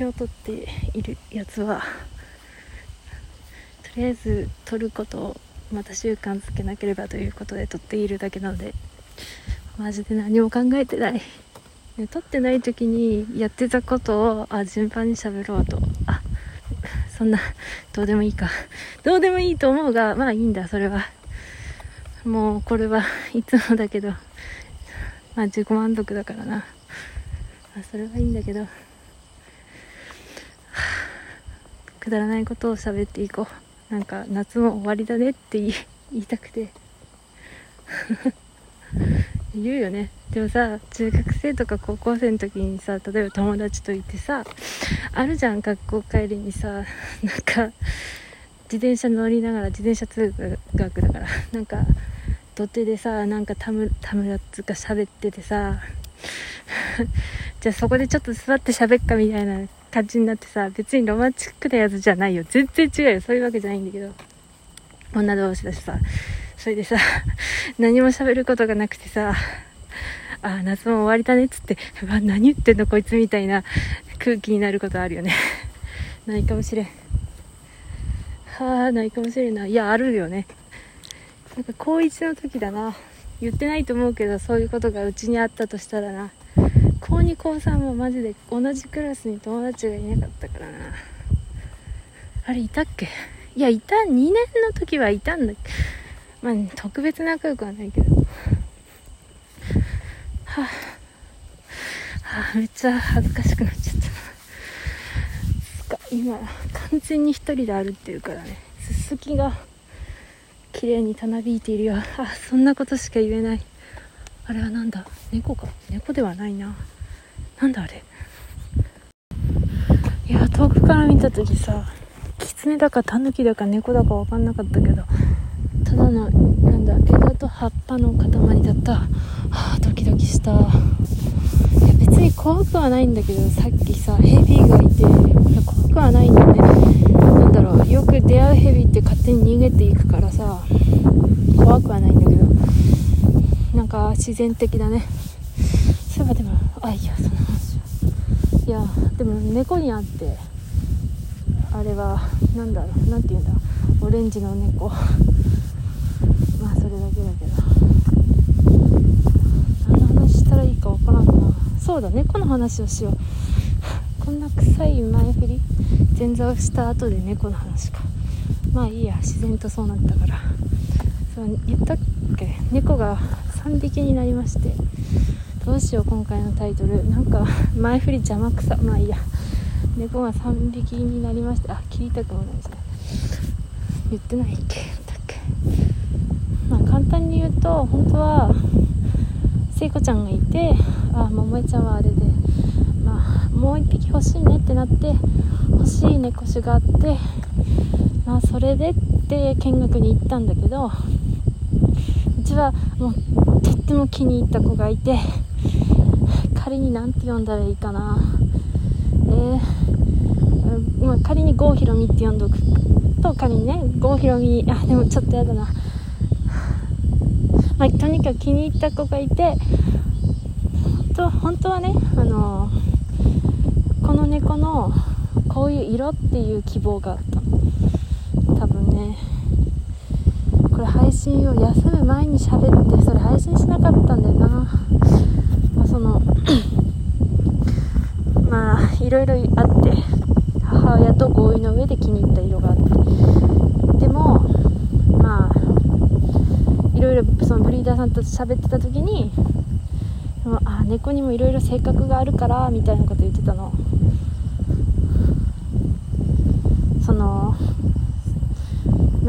標を取っているやつはとりあえず取ることをまた習慣づけなければということで取っているだけなのでマジで何も考えてない、取ってない時にやってたことをあ順番に喋ろうと。あそんなどうでもいいか。どうでもいいと思うがまあいいんだそれは。もうこれはいつもだけどまあ自己満足だからな、それはいいんだけど、はあ、くだらないことを喋っていこう。なんか夏も終わりだねって言いたくて。言うよね。でもさ中学生とか高校生の時にさ例えば友達といてさあるじゃん学校帰りにさ なんか自転車乗りながら自転車通学だから。なんか土手でさなんか田村田村っつうか喋っててさ。じゃあそこでちょっと座って喋っかみたいな感じになってさ別にロマンチックなやつじゃないよ。全然違うよ。そういうわけじゃないんだけど。女同士だしさ。それでさ 何も喋ることがなくてさああ夏も終わりだねっつってうわ何言ってんのこいつみたいな空気になることあるよね。ないかもしれん。はあないかもしれんない。やあるよね。なんか高1の時だな。言ってないと思うけどそういうことがうちにあったとしたらな。高2高3もマジで同じクラスに友達がいなかったからな。あれいたっけ？いやいた2年の時はいたんだまあ、特別仲良くはないけど。はあ、はあ、めっちゃ恥ずかしくなっちゃった。今完全に一人で歩ってるからね。すすきが綺麗にたなびいているよ。あそんなことしか言えない。あれはなんだ？猫か？猫ではないな。なんだあれ？いや遠くから見た時さキツネだかタヌキだか猫だか分かんなかったけどただのなんだ枝と葉っぱの塊だった。はあドキドキした。いや別に怖くはないんだけどさっきさヘビがいて怖くはないんだよね。なんだろうよく出会うヘビって勝手に逃げていくからさ怖くはないんだけど。なんか自然的だね。そういえばでもあいやその話は。いやでも猫に会ってあれは何だろう何て言うんだ。オレンジの猫。まあそれだけだけど。何の話したらいいかわからんな。そうだ猫の話をしよう。こんな臭い前振り前座をした後で猫の話か。まあいいや自然とそうなったから。そう言ったっけ？猫が3匹になりましてどうしよう今回のタイトル。なんか 前振り邪魔くさ。まあいいや。猫が3匹になりましてあ切りたくもないですね。言ってないっけ。だっけ。まあ簡単に言うと本当は聖子ちゃんがいてあ桃江ちゃんはあれでまあもう1匹欲しいねってなって欲しい猫種があってまあそれでって見学に行ったんだけどうちはもうっても気に入った子がいて仮に何て呼んだらいいかな。えー、まあ、仮に郷ひろみって呼んどくと仮にね郷ひろみあでもちょっとやだな。まあ、とにかく気に入った子がいてと本当はねあのこの猫のこういう色っていう希望があった多分ね。れ配信を休む前に喋ってそれ配信しなかったんだよな、まあ、その まあいろいろあって母親と合意の上で気に入った色があって。でもまあいろいろそのブリーダーさんと喋ってた時にあ猫にもいろいろ性格があるからみたいなこと言ってたの。その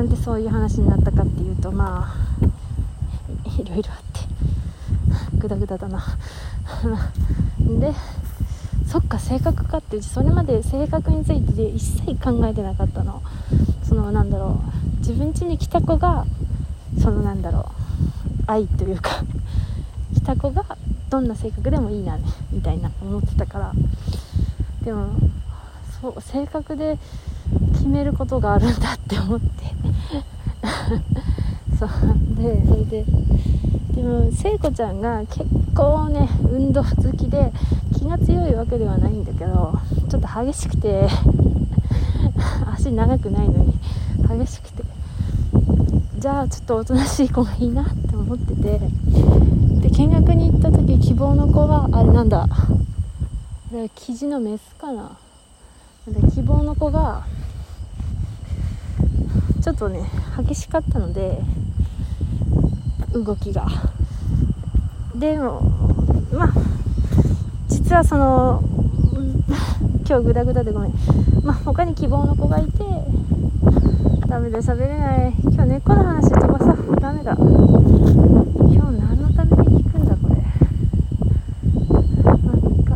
なんでそういう話になったかっていうとまあいろいろあってグダグダだな。でそっか性格かってそれまで性格について一切考えてなかったの。そのなんだろう自分家に来た子がそのなんだろう愛というか来た子がどんな性格でもいいなみたいな思ってたから。でもそう性格で決めることがあるんだって思って。そうでそれででも聖子ちゃんが結構ね運動好きで気が強いわけではないんだけどちょっと激しくて 足長くないのに激しくてじゃあちょっとおとなしい子がいいなって思っててで見学に行った時希望の子はあれなんだ。生地のメスかな。希望の子がちょっとね激しかったので動きが。でもまあ実はその今日グダグダでごめん。まあ他に希望の子がいてダメで喋れない。今日根っこの話とかさダメだ今日何のために聞くんだこれまあいいか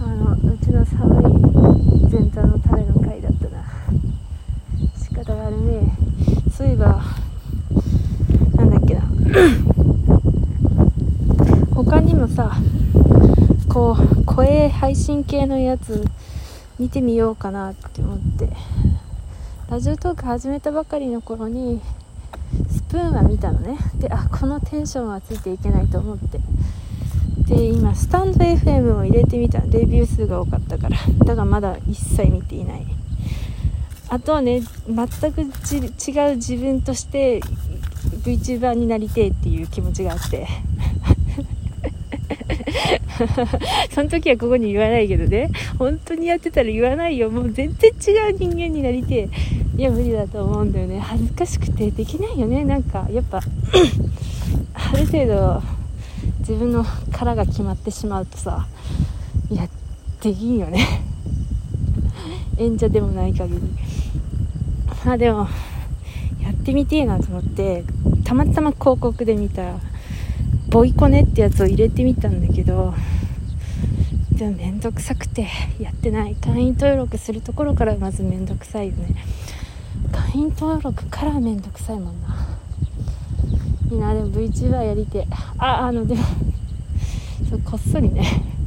あのうちの寒い全体のための回だったな仕方があるねそういえばなんだっけな。他にもさこう声配信系のやつ見てみようかなって思って。ラジオトーク始めたばかりの頃にスプーンは見たのね。であこのテンションはついていけないと思って。で今スタンド FM を入れてみた。レビュー数が多かったから。だがまだ一切見ていない。あとはね全く違う自分として VTuber になりてえっていう気持ちがあって。その時はここに言わないけどね。本当にやってたら言わないよ。もう全然違う人間になりていや無理だと思うんだよね。恥ずかしくてできないよね。なんかやっぱ ある程度自分の殻が決まってしまうとさいやできんよね。演者でもない限り。まあでもやってみてえなと思ってたまたま広告で見たボイコネってやつを入れてみたんだけどでもめんどくさくてやってない。会員登録するところからまずめんどくさいよね。会員登録からめんどくさいもんな。いいなでも VTuber やりてああのでもそうこっそりね。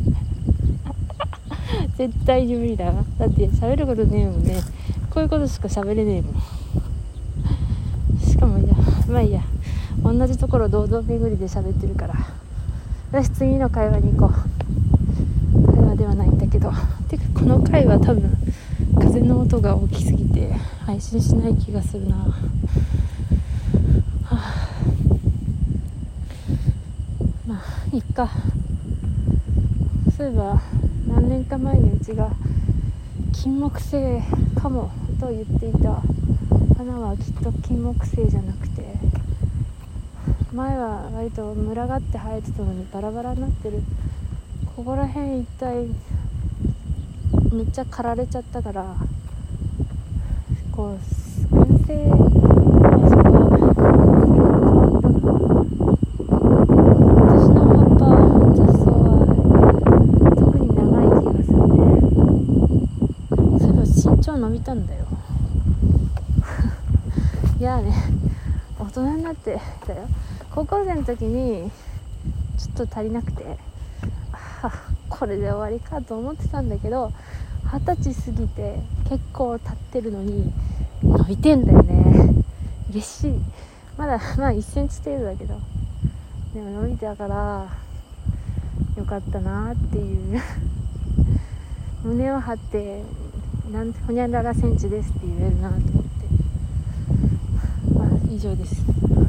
絶対に無理だわ。だって喋ることねえもんね。こういうことしか喋れねえもん。しかもいやまあいいや。同じところ堂々巡りで喋ってるから。よし次の会話に行こう。会話ではないんだけど。てかこの回は多分風の音が大きすぎて配信しない気がするな、はあ、まあいっか。そういえば何年か前にうちが金木犀かもと言っていた花はきっと金木犀じゃなくて前は割と群がって生えてたのにバラバラになってる。ここら辺一帯めっちゃ刈られちゃったからこう燻製私の葉っぱ雑草は特に長い気がするねそういえば身長伸びたんだよいやね大人になってたよ。高校生の時にちょっと足りなくてあこれで終わりかと思ってたんだけど二十歳過ぎて結構経ってるのに伸びてんだよね。嬉しい。まだまあ1センチ程度だけどでも伸びたからよかったなっていう。胸を張ってなんほにゃららセンチですって言えるなと思って。以上です。